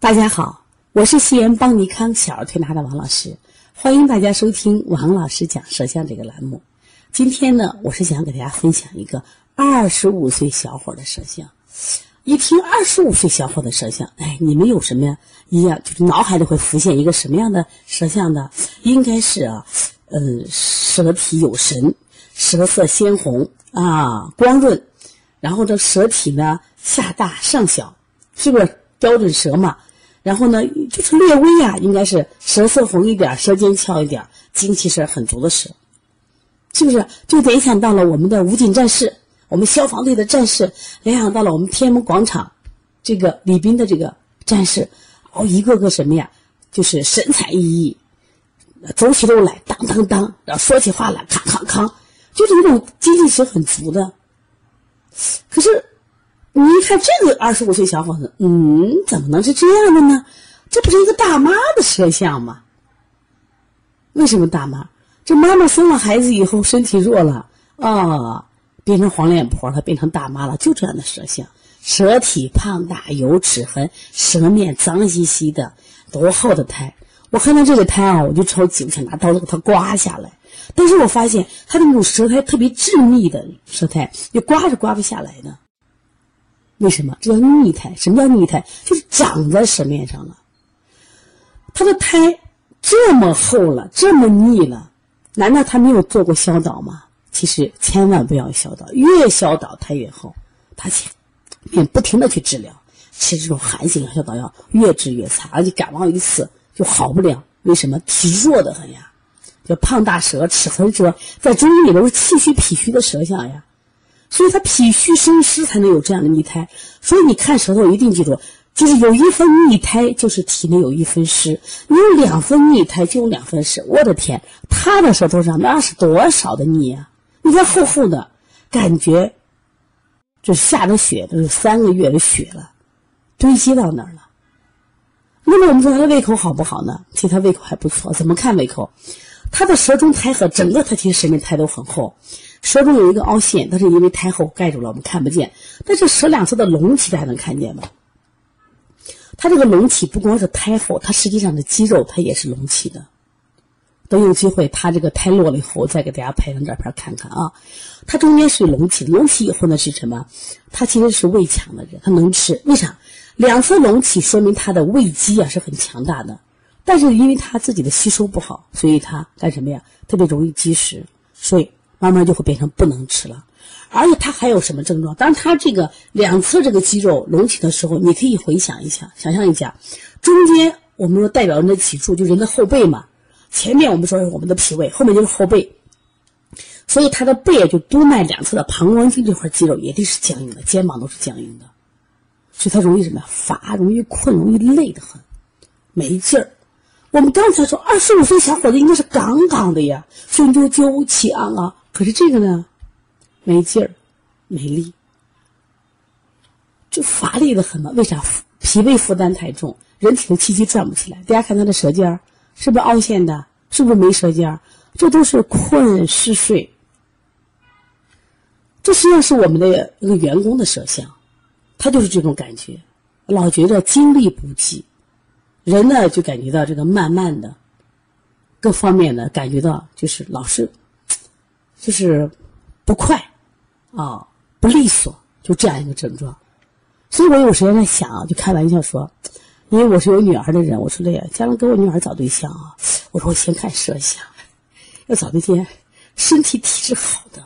大家好，我是西安邦尼康小儿推拿的王老师，欢迎大家收听王老师讲舌象这个栏目。今天呢，我是想给大家分享一个二十五岁小伙的舌象。一听二十五岁小伙的舌象，哎，你们有什么呀一样，就是脑海里会浮现一个什么样的舌象呢？应该是啊，嗯，舌体有神，舌色鲜红啊，光润，然后这舌体呢下大上小，是不是标准舌嘛？然后呢，就是略微啊，应该是舌色红一点，舌尖翘一点，精气神很足的舌，是不是？就联想到了我们的武警战士，我们消防队的战士，联想到了我们天安门广场这个礼宾的这个战士，哦，一个个什么呀？就是神采奕奕，走起路来当当当，然后说起话来咔咔咔，就是那种精气神很足的。可是。你一看这个二十五岁小伙子，嗯，怎么能是这样的呢？这不是一个大妈的舌象吗？为什么大妈？这妈妈生了孩子以后身体弱了啊，变成黄脸婆了，变成大妈了，就这样的舌象，舌体胖大有齿痕，舌面脏兮兮的，多厚的苔！我看到这个苔啊，我就着急，我想拿刀子给它刮下来。但是我发现它的那种舌苔特别致密的舌苔，你刮是刮不下来的。为什么？这叫逆胎。什么叫逆胎？就是长在舌面上了。他的胎这么厚了，这么腻了，难道他没有做过消导吗？其实千万不要消导，越消导胎越厚。他且便不停的去治疗，吃这种寒性消导药，越治越差，而且感冒一次就好不了。为什么？体弱的很呀，叫胖大舌、齿痕舌，在中医里都是气虚脾虚的舌象呀。所以他脾虚生湿才能有这样的腻苔，所以你看舌头一定记住，就是有一分腻苔，就是体内有一分湿；你有两分腻苔，就有两分湿。我的天，他的舌头上那是多少的腻啊！你看厚厚的，感觉就下的雪都是三个月的雪了，堆积到那儿了。那么我们说他的胃口好不好呢？其实他胃口还不错。怎么看胃口？他的舌中苔和整个他其实舌面苔都很厚。舌中有一个凹陷，但是因为苔厚盖住了，我们看不见。但是舌两侧的隆起，大家能看见吗？它这个隆起不光是苔厚，它实际上的肌肉它也是隆起的。等有机会，它这个苔落了以后，我再给大家拍张照片看看啊。它中间是隆起，隆起以后呢是什么？它其实是胃强的人，他能吃。为啥？两侧隆起说明他的胃肌啊是很强大的，但是因为他自己的吸收不好，所以他干什么呀？特别容易积食，所以。慢慢就会变成不能吃了，而且它还有什么症状？当它这个两侧这个肌肉隆起的时候，你可以回想一下，想象一下，中间我们说代表人的脊柱，就人的后背嘛。前面我们说是我们的脾胃，后面就是后背，所以他的背就督脉两侧的膀胱经这块肌肉也得是僵硬的，肩膀都是僵硬的，所以他容易什么呀？乏，容易困，容易累得很，没劲儿。我们刚才说二十五岁小伙子应该是杠杠的呀，胸赳赳，气昂昂。可是这个呢，没劲儿，没力，就乏力的很嘛？为啥？脾胃负担太重，人体的气机转不起来。大家看他的舌尖儿，是不是凹陷的？是不是没舌尖儿？这都是困嗜睡。这实际上是我们的一个员工的舌象，他就是这种感觉，老觉得精力不济，人呢就感觉到这个慢慢的，各方面的感觉到就是老是。就是不快啊，不利索，就这样一个症状。所以我有时间在想，就开玩笑说，因为我是有女儿的人，我说的呀，将来给我女儿找对象啊，我说我先看舌象，要找那些身体体质好的。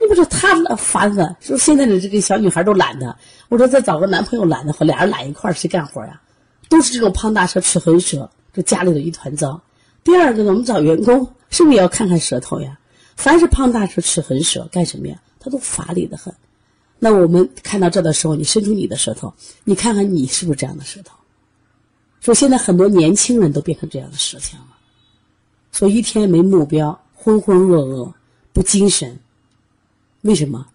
你不说她烦的，说现在的这个小女孩都懒的。我说再找个男朋友懒得慌，俩人懒一块儿谁干活呀？都是这种胖大舌、齿痕舌，这家里头一团糟。第二个呢，我们找员工是不是也要看看舌头呀？凡是胖大舌、齿痕舌干什么呀？他都乏力的很。那我们看到这的时候，你伸出你的舌头，你看看你是不是这样的舌头？说现在很多年轻人都变成这样的舌象了，说一天没目标，浑浑噩噩，不精神。为什么？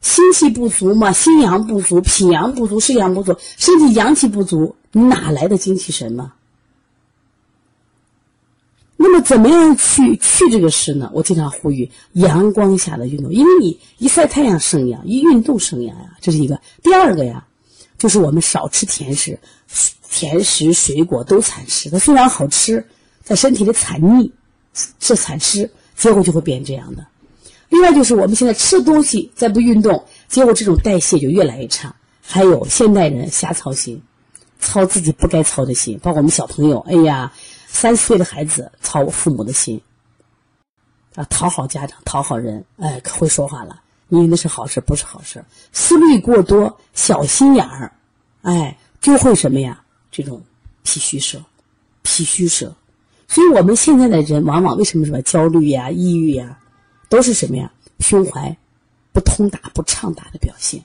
心气不足嘛，心阳不足，脾阳不足，肾阳不足，身体阳气不足，哪来的精气神嘛？那么怎么样去去这个湿呢？我经常呼吁阳光下的运动，因为你一晒太阳生阳，一运动生阳呀，这是一个。第二个呀，就是我们少吃甜食，甜食、水果都产湿，它虽然好吃，在身体里产腻，是产湿，结果就会变这样的。另外就是我们现在吃东西再不运动，结果这种代谢就越来越差。还有现代人瞎操心，操自己不该操的心，包括我们小朋友，哎呀，三四岁的孩子操我父母的心，啊，讨好家长，讨好人，哎，可会说话了。你以为那是好事，不是好事。思虑过多，小心眼儿，哎，就会什么呀？这种脾虚舌，脾虚舌。所以我们现在的人往往为什么什么焦虑呀、抑郁呀？都是什么呀？胸怀不通达、不畅达的表现。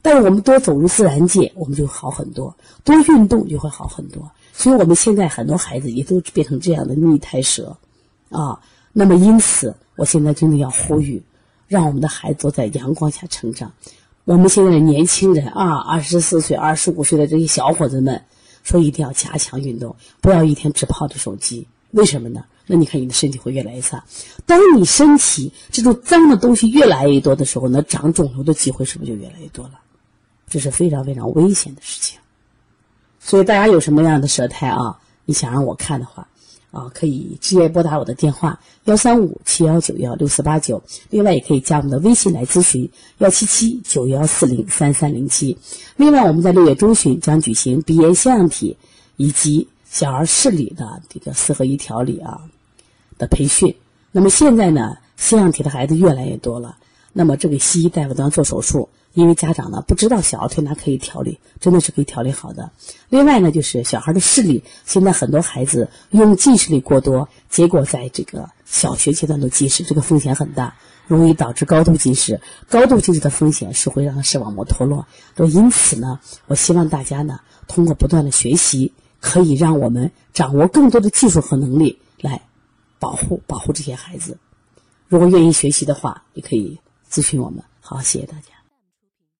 但是我们多走入自然界，我们就好很多；多运动就会好很多。所以我们现在很多孩子也都变成这样的逆胎蛇啊。那么因此，我现在真的要呼吁，让我们的孩子都在阳光下成长。我们现在的年轻人啊，二十四岁、二十五岁的这些小伙子们，说一定要加强运动，不要一天只泡着手机。为什么呢？那你看，你的身体会越来越差。当你身体这种脏的东西越来越多的时候，那长肿瘤的机会是不是就越来越多了？这是非常非常危险的事情。所以大家有什么样的舌苔啊？你想让我看的话，啊，可以直接拨打我的电话幺三五七幺九幺六四八九。另外，也可以加我们的微信来咨询幺七七九幺四零三三零七。另外，我们在六月中旬将举行鼻炎腺样体以及小儿视力的这个四合一调理啊。的培训，那么现在呢，腺样体的孩子越来越多了。那么这个西医大夫都要做手术，因为家长呢不知道小儿推拿可以调理，真的是可以调理好的。另外呢，就是小孩的视力，现在很多孩子用近视力过多，结果在这个小学阶段都近视，这个风险很大，容易导致高度近视。高度近视的风险是会让视网膜脱落。都因此呢，我希望大家呢通过不断的学习，可以让我们掌握更多的技术和能力来。保护保护这些孩子，如果愿意学习的话，也可以咨询我们。好，谢谢大家。